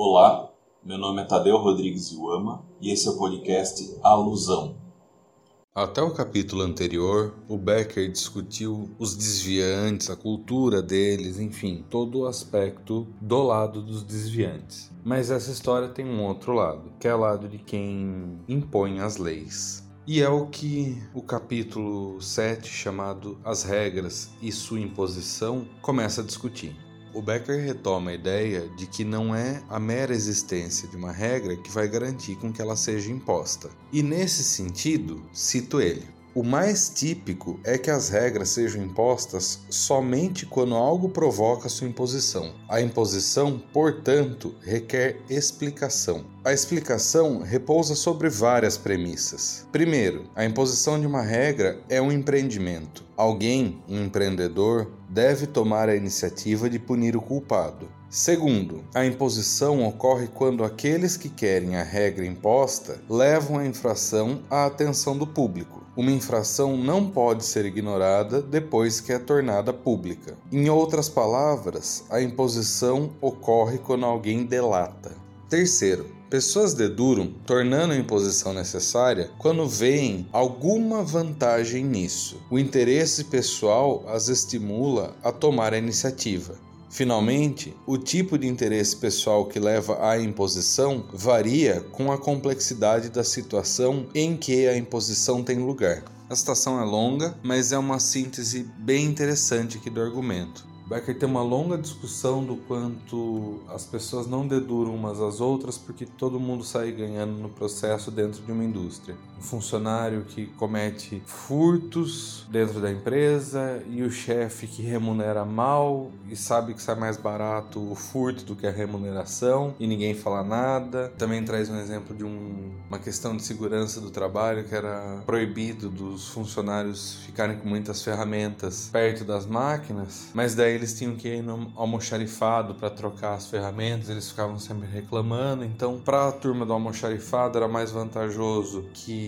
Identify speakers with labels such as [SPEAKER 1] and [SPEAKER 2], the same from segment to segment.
[SPEAKER 1] Olá, meu nome é Tadeu Rodrigues Iuama e esse é o podcast Alusão.
[SPEAKER 2] Até o capítulo anterior, o Becker discutiu os desviantes, a cultura deles, enfim, todo o aspecto do lado dos desviantes. Mas essa história tem um outro lado, que é o lado de quem impõe as leis. E é o que o capítulo 7, chamado As Regras e Sua Imposição, começa a discutir. O Becker retoma a ideia de que não é a mera existência de uma regra que vai garantir com que ela seja imposta. E nesse sentido, cito ele: o mais típico é que as regras sejam impostas somente quando algo provoca sua imposição. A imposição, portanto, requer explicação. A explicação repousa sobre várias premissas. Primeiro, a imposição de uma regra é um empreendimento. Alguém, um empreendedor, deve tomar a iniciativa de punir o culpado. Segundo, a imposição ocorre quando aqueles que querem a regra imposta levam a infração à atenção do público. Uma infração não pode ser ignorada depois que é tornada pública. Em outras palavras, a imposição ocorre quando alguém delata. Terceiro, Pessoas deduram, tornando a imposição necessária quando veem alguma vantagem nisso. O interesse pessoal as estimula a tomar a iniciativa. Finalmente, o tipo de interesse pessoal que leva à imposição varia com a complexidade da situação em que a imposição tem lugar. A citação é longa, mas é uma síntese bem interessante aqui do argumento. Becker tem uma longa discussão do quanto as pessoas não deduram umas às outras porque todo mundo sai ganhando no processo dentro de uma indústria. Um funcionário que comete furtos dentro da empresa e o chefe que remunera mal e sabe que sai mais barato o furto do que a remuneração e ninguém fala nada. Também traz um exemplo de um, uma questão de segurança do trabalho que era proibido dos funcionários ficarem com muitas ferramentas perto das máquinas, mas daí eles tinham que ir no almoxarifado para trocar as ferramentas, eles ficavam sempre reclamando. Então, para a turma do almoxarifado era mais vantajoso que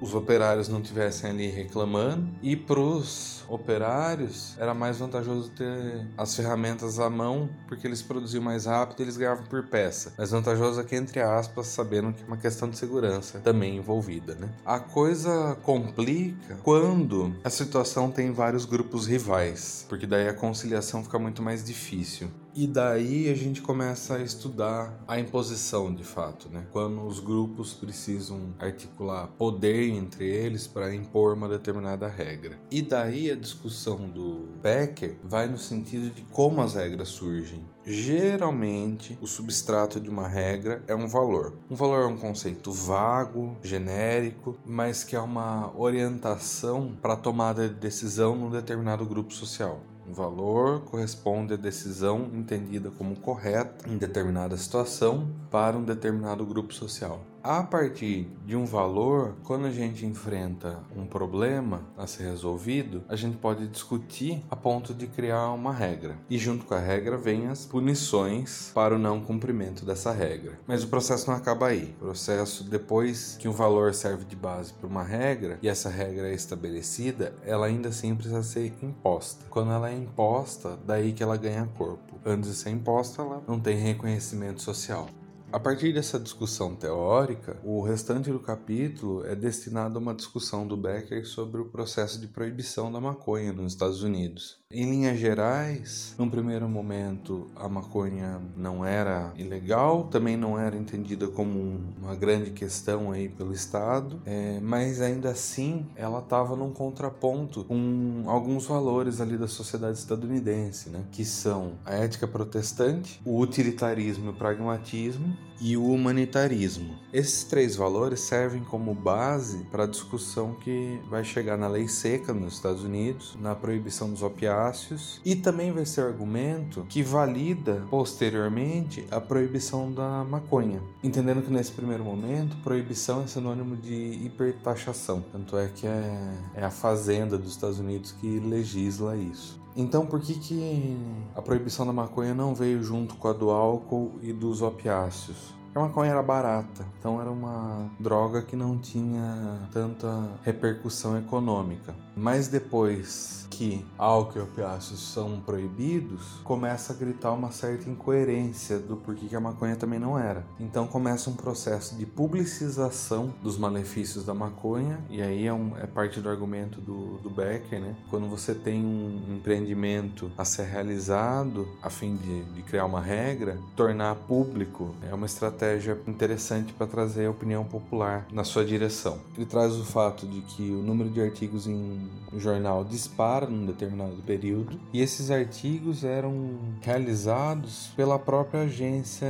[SPEAKER 2] os operários não tivessem ali reclamando e para os operários era mais vantajoso ter as ferramentas à mão porque eles produziam mais rápido e eles ganhavam por peça. Mais vantajoso aqui entre aspas, sabendo que é uma questão de segurança também envolvida, né? A coisa complica quando a situação tem vários grupos rivais, porque daí a conciliação fica muito mais difícil. E daí a gente começa a estudar a imposição de fato, né? Quando os grupos precisam articular poder entre eles para impor uma determinada regra. E daí a discussão do Becker vai no sentido de como as regras surgem. Geralmente, o substrato de uma regra é um valor. Um valor é um conceito vago, genérico, mas que é uma orientação para a tomada de decisão num determinado grupo social. Valor corresponde à decisão entendida como correta em determinada situação para um determinado grupo social. A partir de um valor, quando a gente enfrenta um problema a ser resolvido, a gente pode discutir a ponto de criar uma regra. E junto com a regra vem as punições para o não cumprimento dessa regra. Mas o processo não acaba aí. O processo, depois que um valor serve de base para uma regra e essa regra é estabelecida, ela ainda assim precisa ser imposta. Quando ela é imposta, daí que ela ganha corpo. Antes de ser imposta, ela não tem reconhecimento social. A partir dessa discussão teórica, o restante do capítulo é destinado a uma discussão do Becker sobre o processo de proibição da maconha nos Estados Unidos. Em linhas gerais, num primeiro momento, a maconha não era ilegal, também não era entendida como uma grande questão aí pelo Estado, é, mas ainda assim ela estava num contraponto com alguns valores ali da sociedade estadunidense, né? que são a ética protestante, o utilitarismo e o pragmatismo e o humanitarismo. Esses três valores servem como base para a discussão que vai chegar na lei seca nos Estados Unidos, na proibição dos opiáceos e também vai ser argumento que valida posteriormente a proibição da maconha. Entendendo que nesse primeiro momento, proibição é sinônimo de hipertaxação, tanto é que é, é a fazenda dos Estados Unidos que legisla isso. Então, por que, que a proibição da maconha não veio junto com a do álcool e dos opiáceos? Joseph. A maconha era barata, então era uma droga que não tinha tanta repercussão econômica. Mas depois que álcool e opiáceos são proibidos, começa a gritar uma certa incoerência do porquê que a maconha também não era. Então começa um processo de publicização dos malefícios da maconha, e aí é, um, é parte do argumento do, do Becker, né? Quando você tem um empreendimento a ser realizado a fim de, de criar uma regra, tornar público é uma estratégia interessante para trazer a opinião popular na sua direção. Ele traz o fato de que o número de artigos em jornal dispara num determinado período e esses artigos eram realizados pela própria agência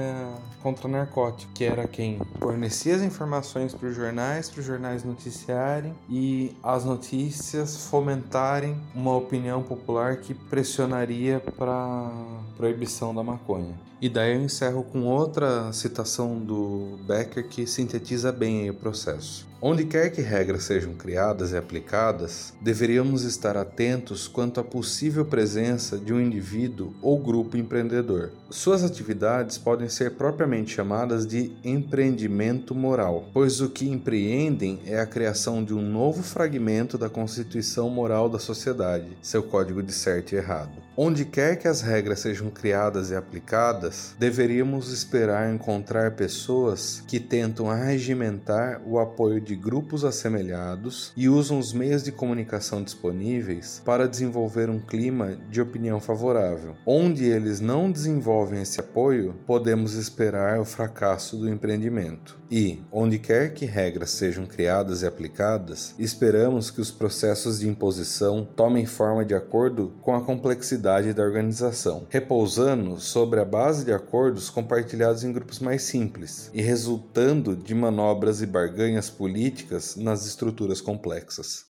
[SPEAKER 2] contra narcótico, que era quem fornecia as informações para os jornais, para os jornais noticiarem e as notícias fomentarem uma opinião popular que pressionaria para proibição da maconha. E daí eu encerro com outra citação do Becker que sintetiza bem o processo. Onde quer que regras sejam criadas e aplicadas, deveríamos estar atentos quanto à possível presença de um indivíduo ou grupo empreendedor. Suas atividades podem ser propriamente chamadas de empreendimento moral, pois o que empreendem é a criação de um novo fragmento da constituição moral da sociedade, seu código de certo e errado. Onde quer que as regras sejam criadas e aplicadas, deveríamos esperar encontrar pessoas que tentam arregimentar o apoio de grupos assemelhados e usam os meios de comunicação disponíveis para desenvolver um clima de opinião favorável. Onde eles não desenvolvem esse apoio, podemos esperar o fracasso do empreendimento. E, onde quer que regras sejam criadas e aplicadas, esperamos que os processos de imposição tomem forma de acordo com a complexidade da organização, repousando sobre a base de acordos compartilhados em grupos mais simples e resultando de manobras e barganhas políticas nas estruturas complexas.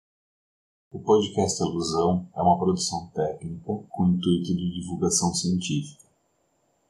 [SPEAKER 1] O podcast Alusão é uma produção técnica com intuito de divulgação científica.